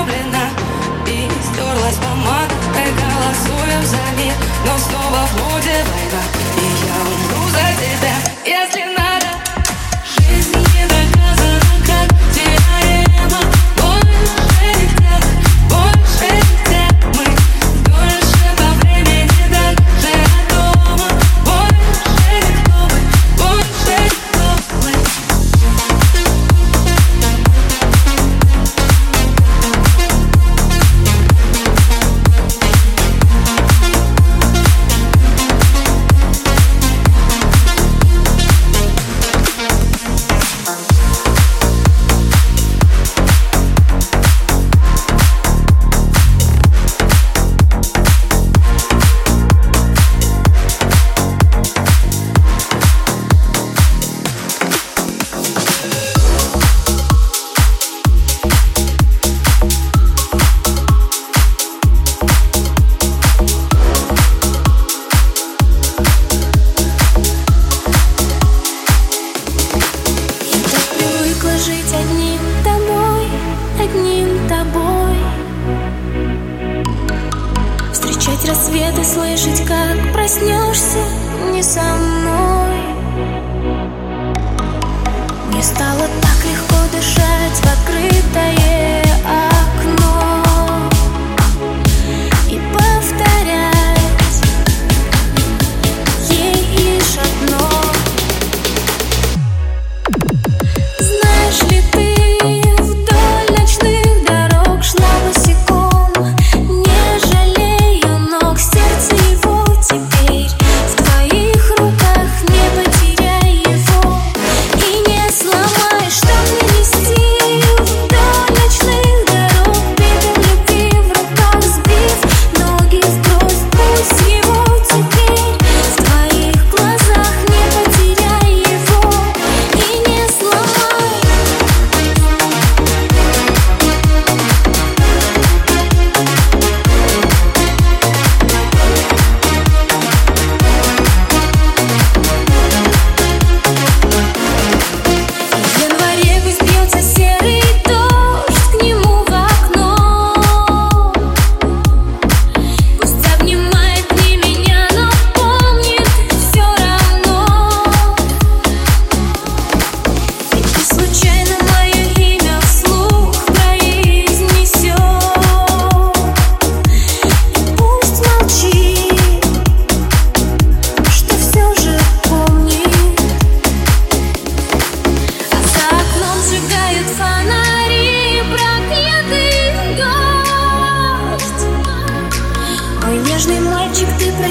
возлюблена И стерлась помада Мы голосуем за мир. Но снова в моде война И я умру за тебя. Если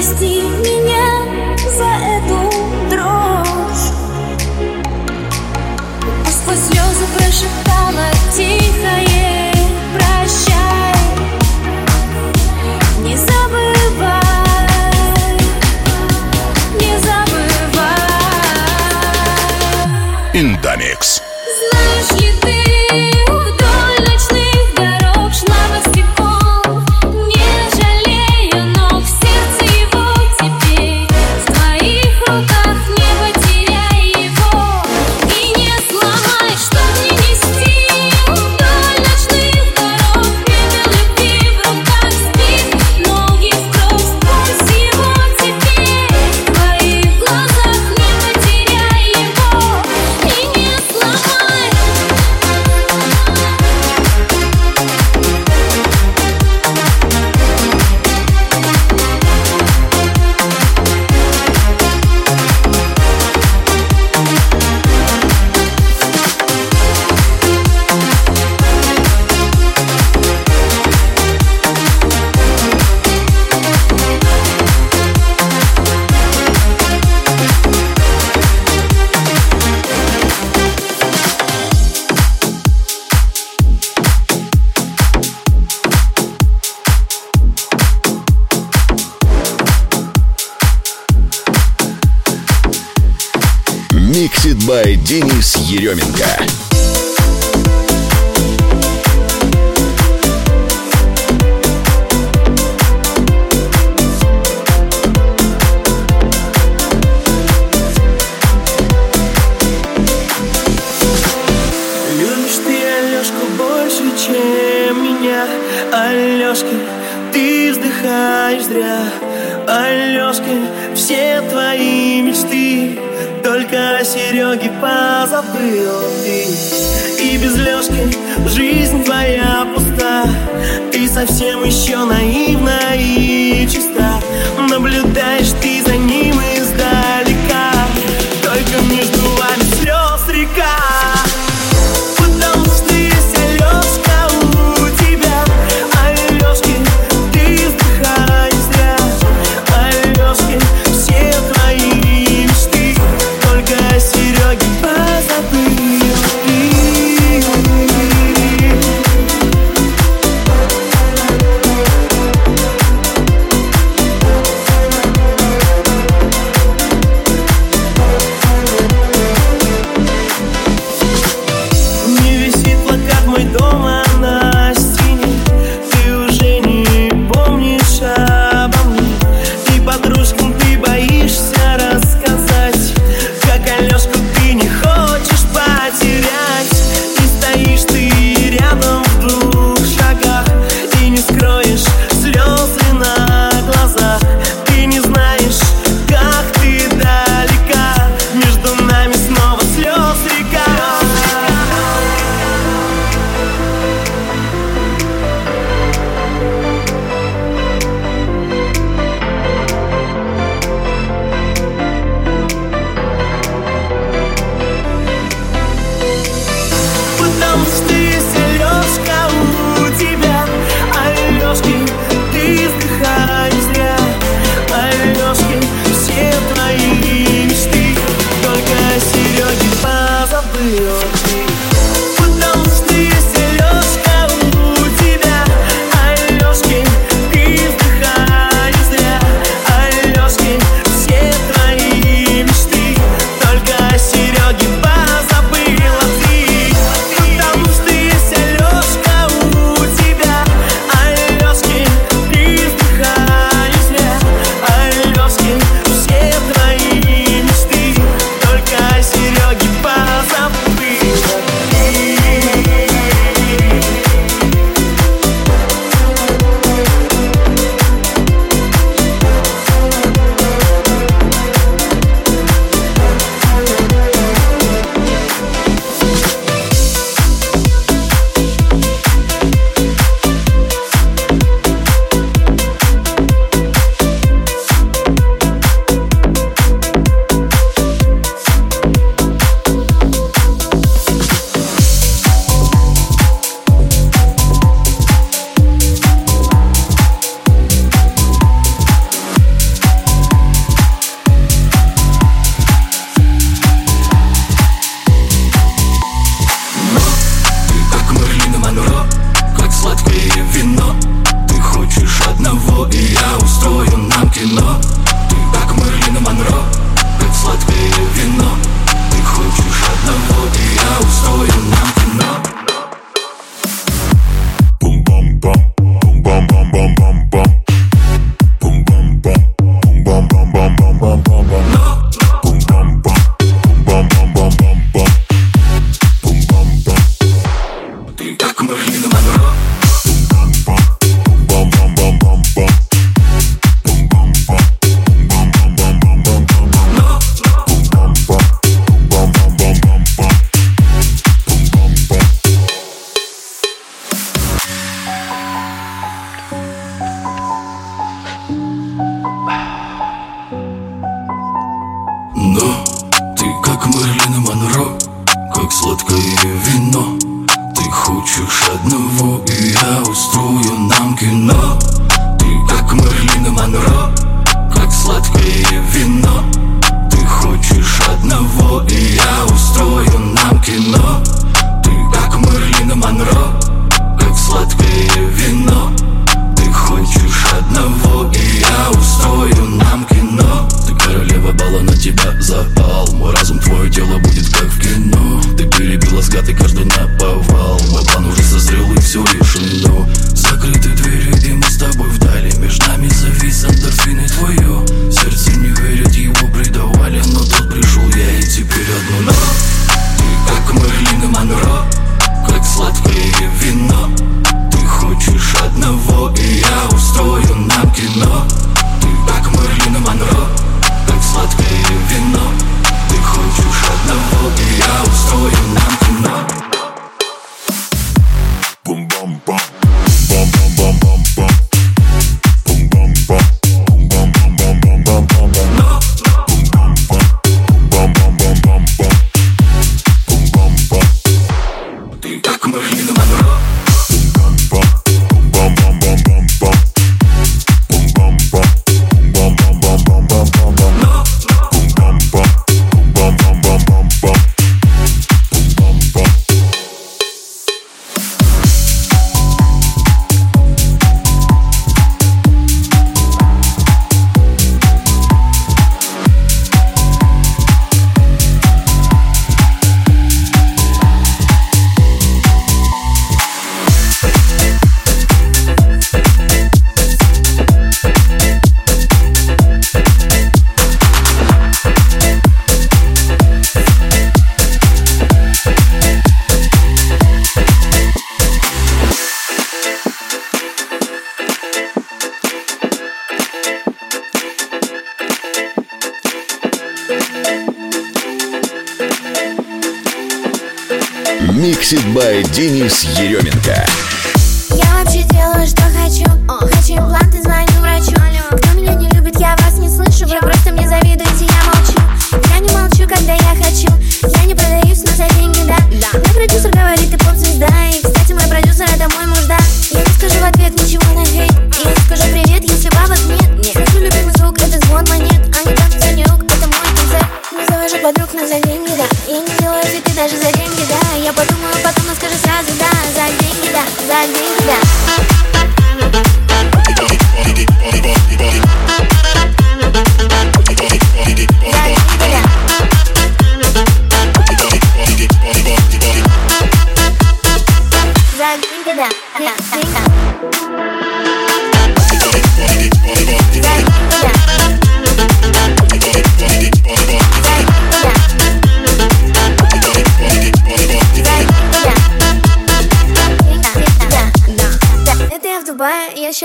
прости меня.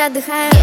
отдыхаем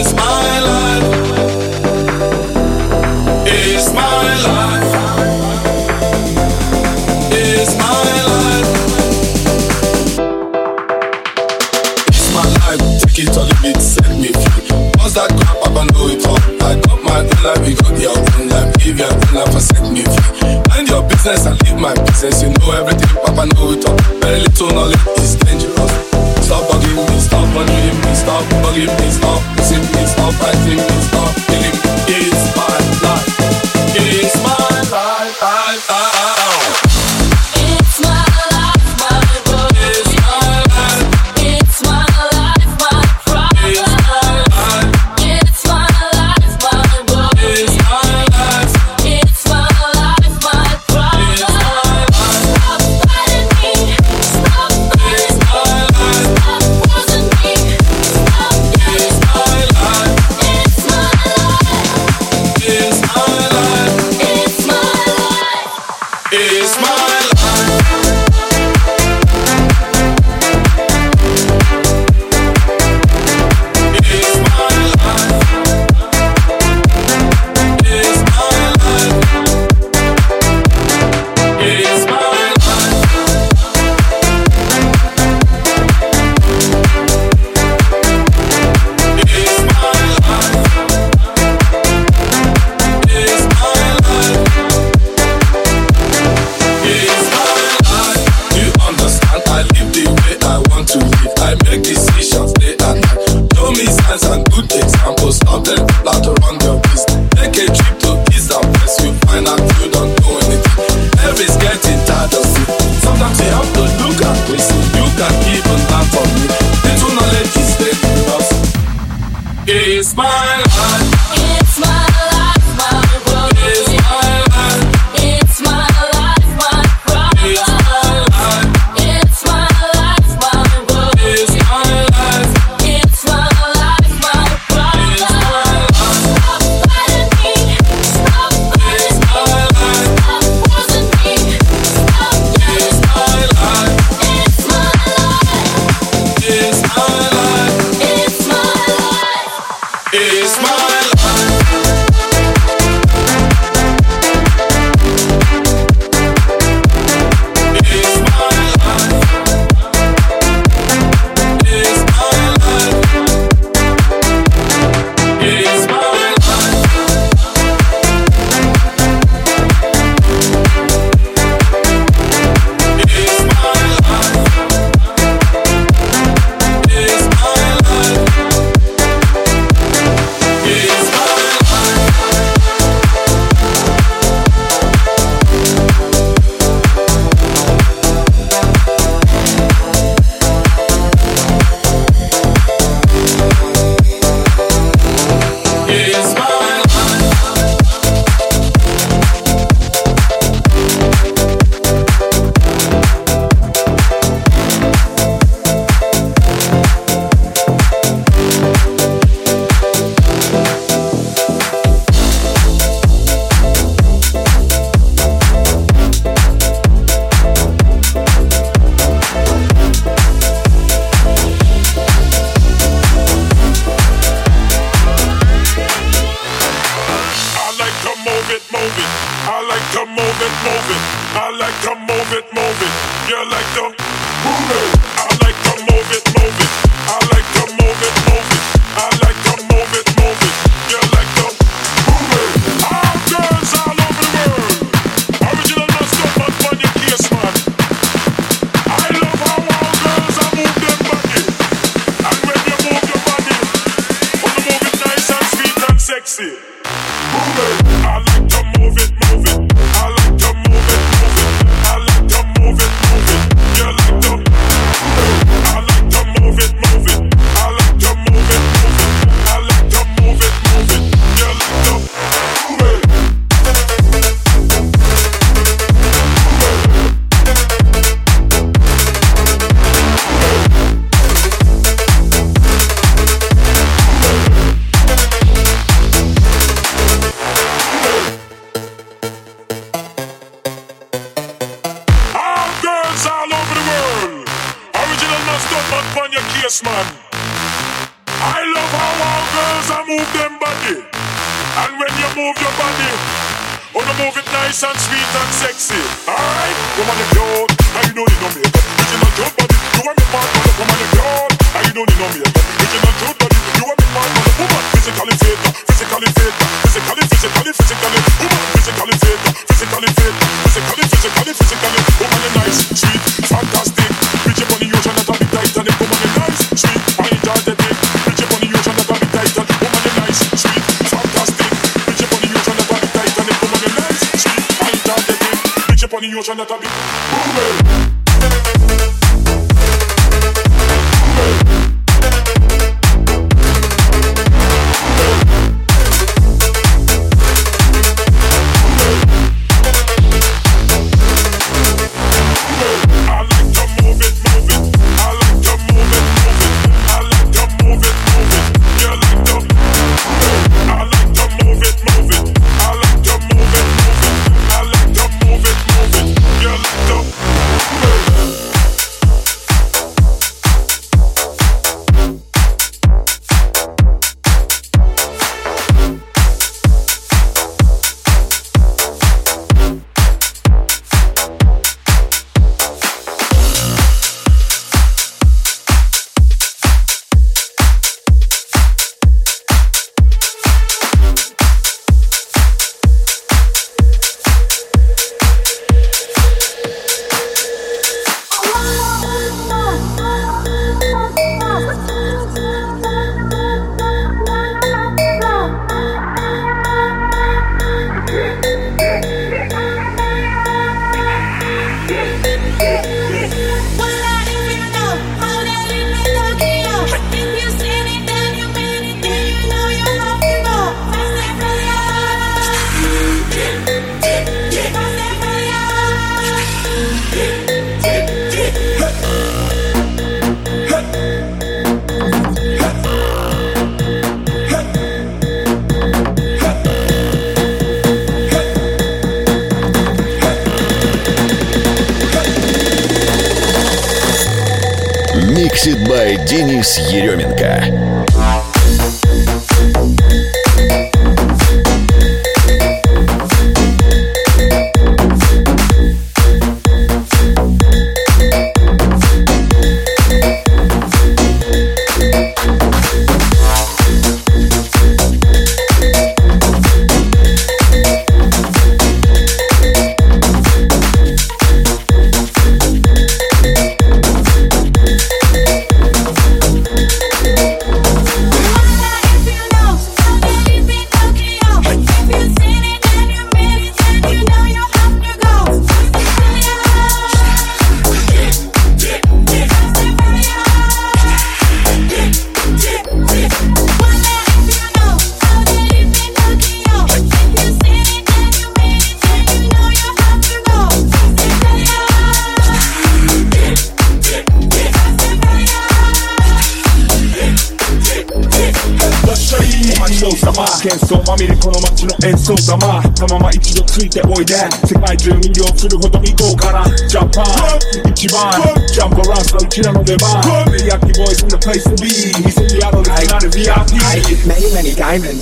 i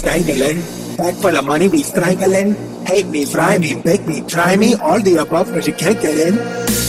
dangling. Back for the money we strangling. Hate me, fry me, bake me, try me, all the above but you can't get in.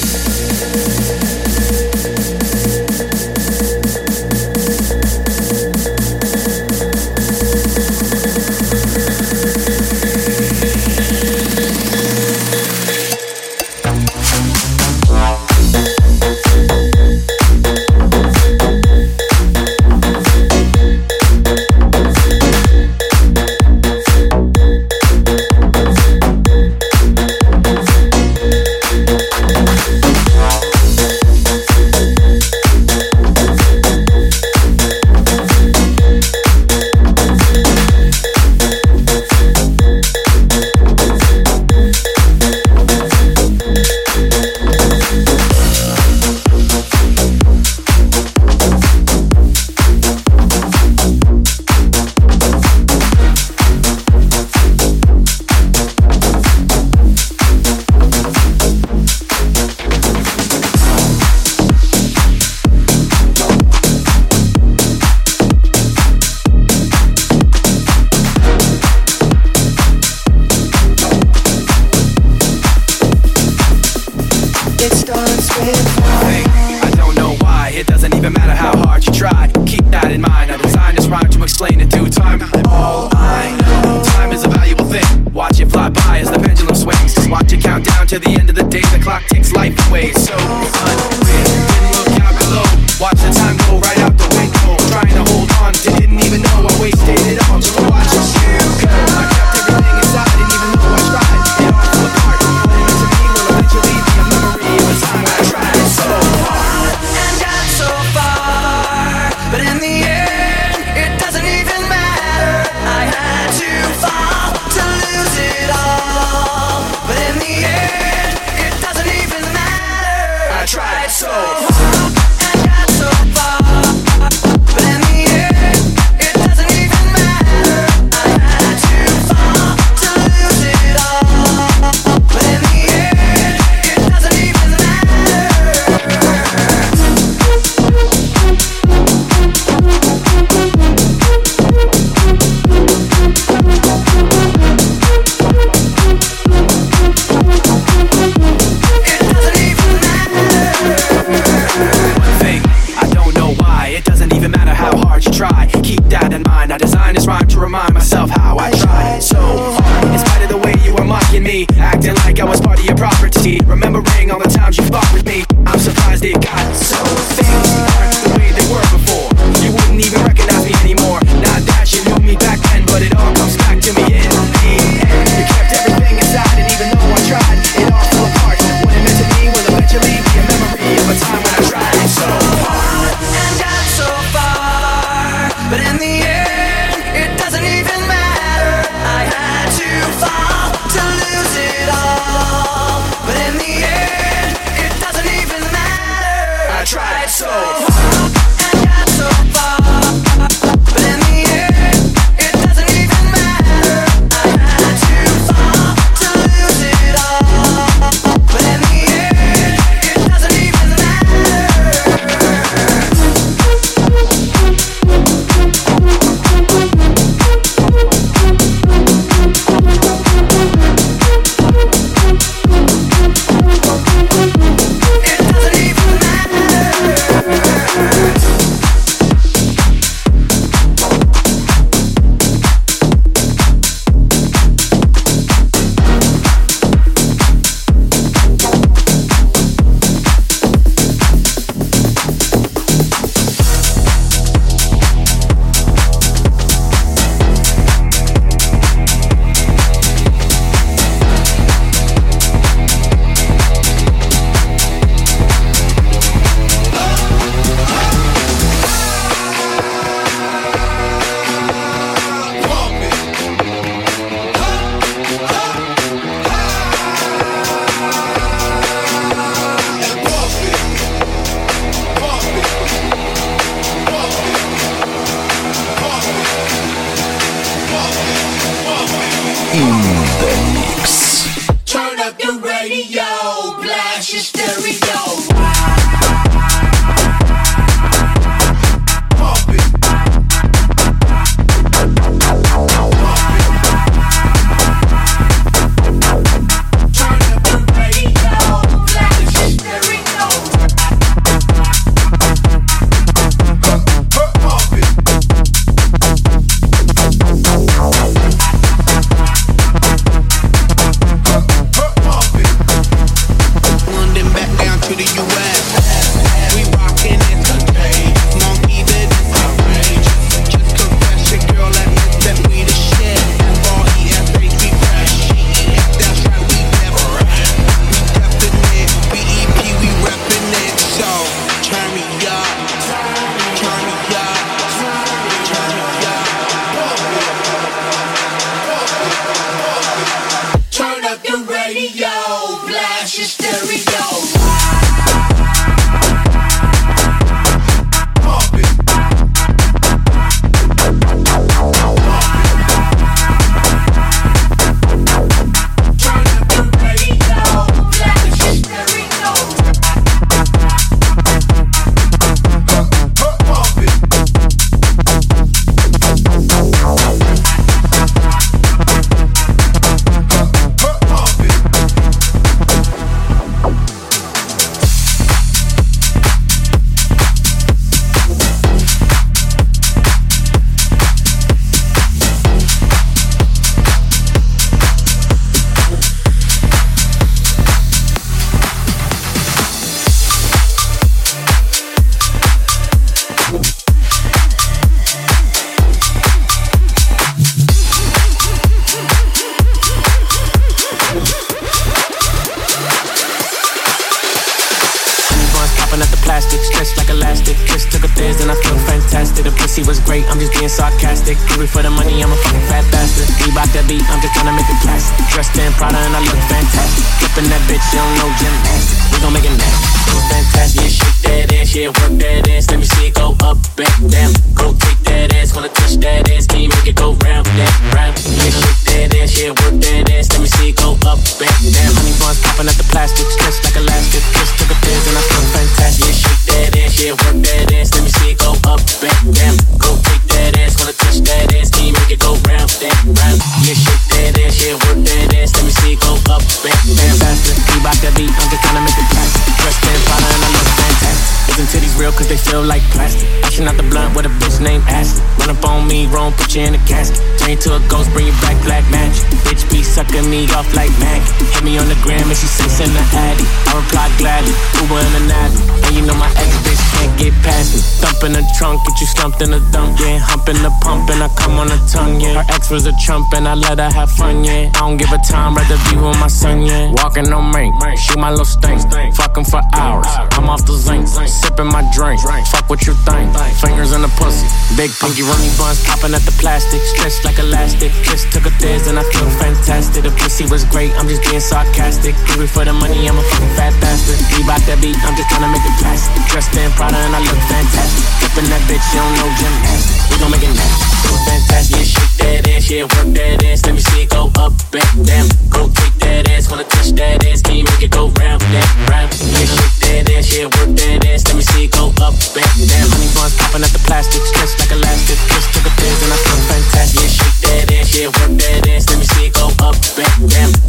Was a chump and I let her have fun, yeah. I don't give a time, rather be with my son, yeah. Walking on me, shoot my little stain. Fuck him for hours. I'm off the zinc, sipping my drink. Fuck what you think. Fingers in the pussy. Big pinky rummy buns, popping at the plastic. Stretched like elastic. Just took a thiz and I feel fantastic. The pussy was great, I'm just being sarcastic. Do for the money, I'm a fucking fat bastard. Be about that beat, I'm just trying to make it plastic. Dressed in Prada and I look fantastic. Flipping that bitch, you don't know gymnastics. We gon' make it nasty. Fantastic, yeah, shit that ass, yeah, work that ass. Let me see it go up and down. Go kick that ass, wanna touch that ass. Can you make it go round and round? Yeah, shake that ass, yeah, work that ass. Let me see it go up and down. Honey buns popping out the plastic, stretch like elastic. Kiss took a pill and I feel fantastic. Yeah, shake that ass, yeah, work that ass. Let me see it go up and down.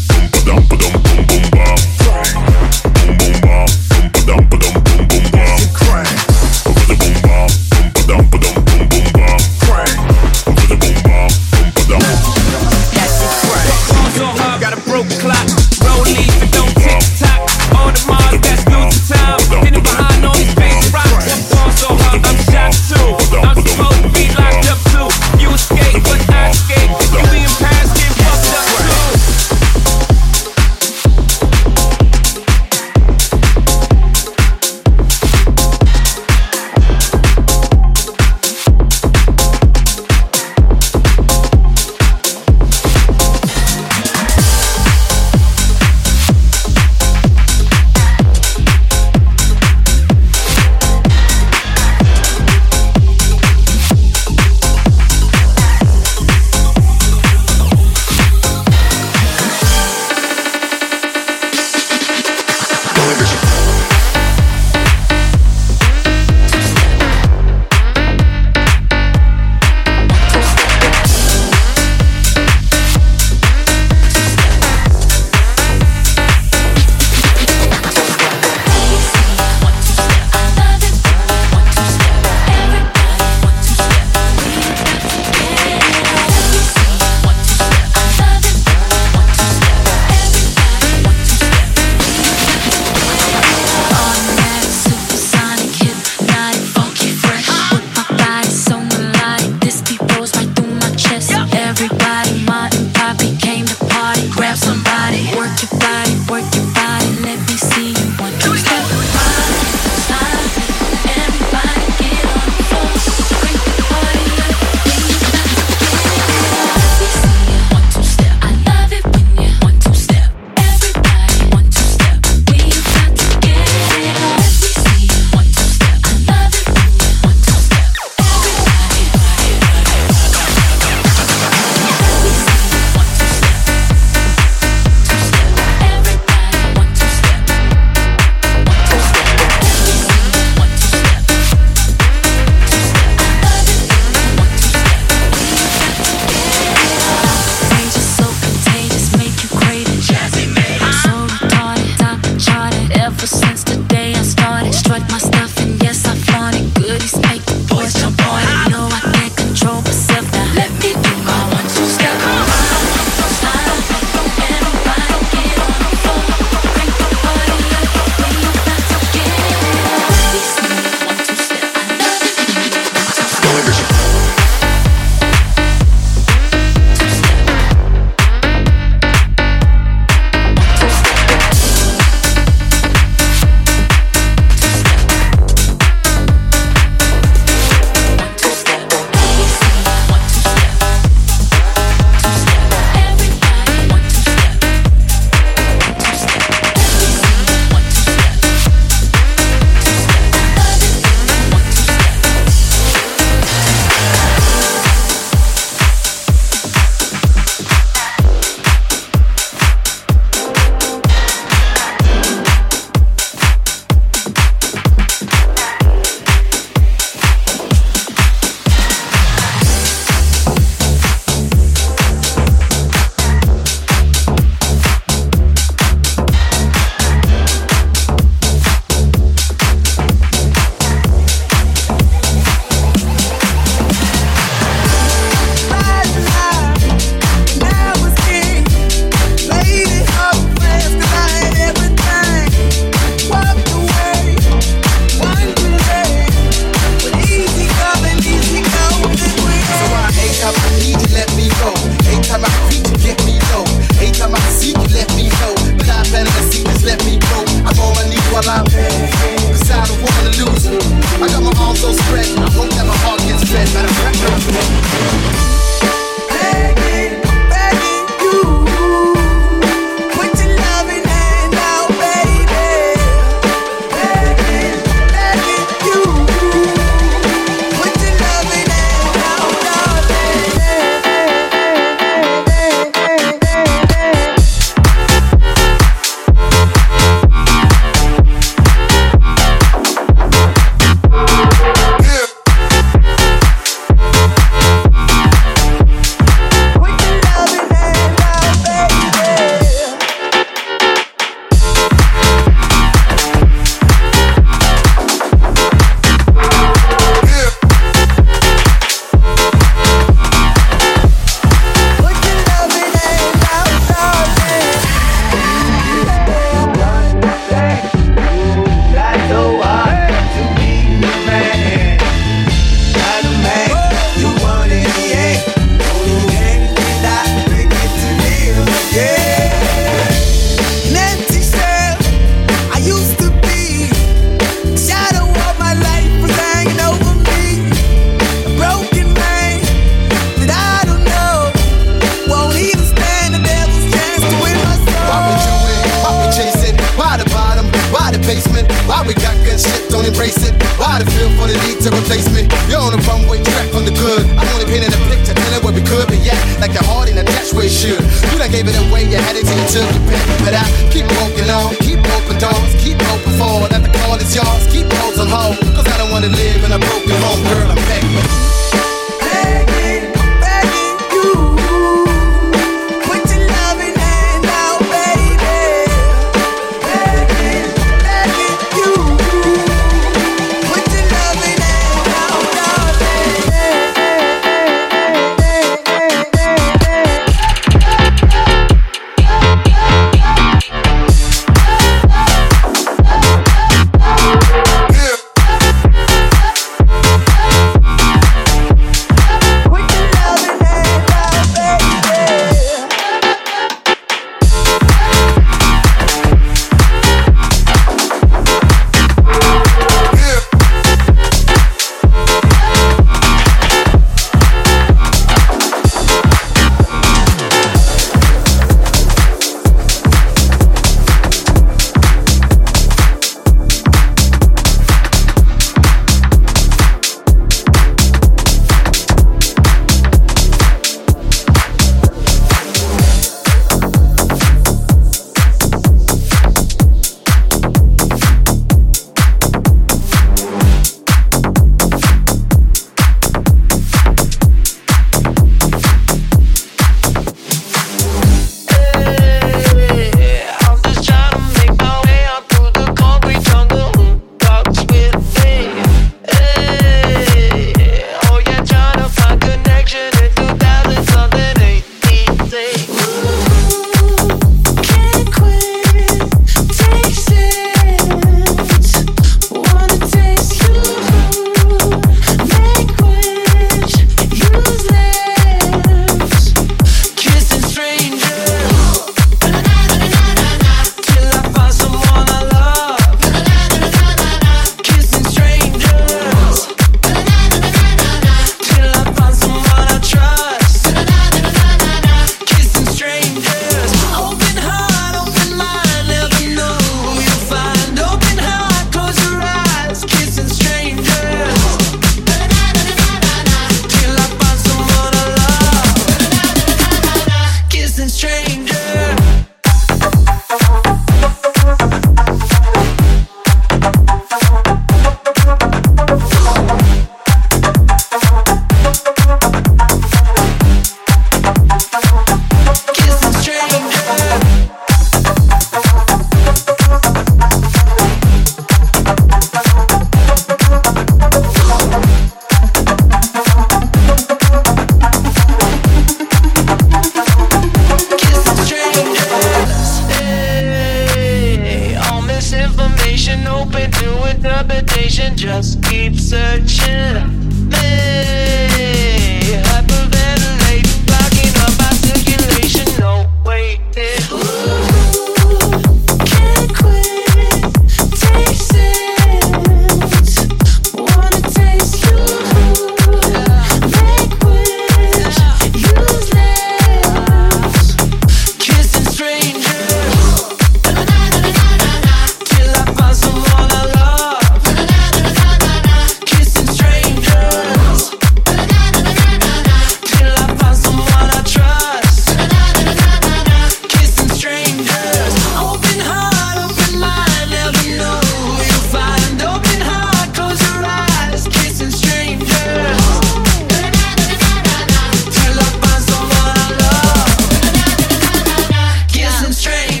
train.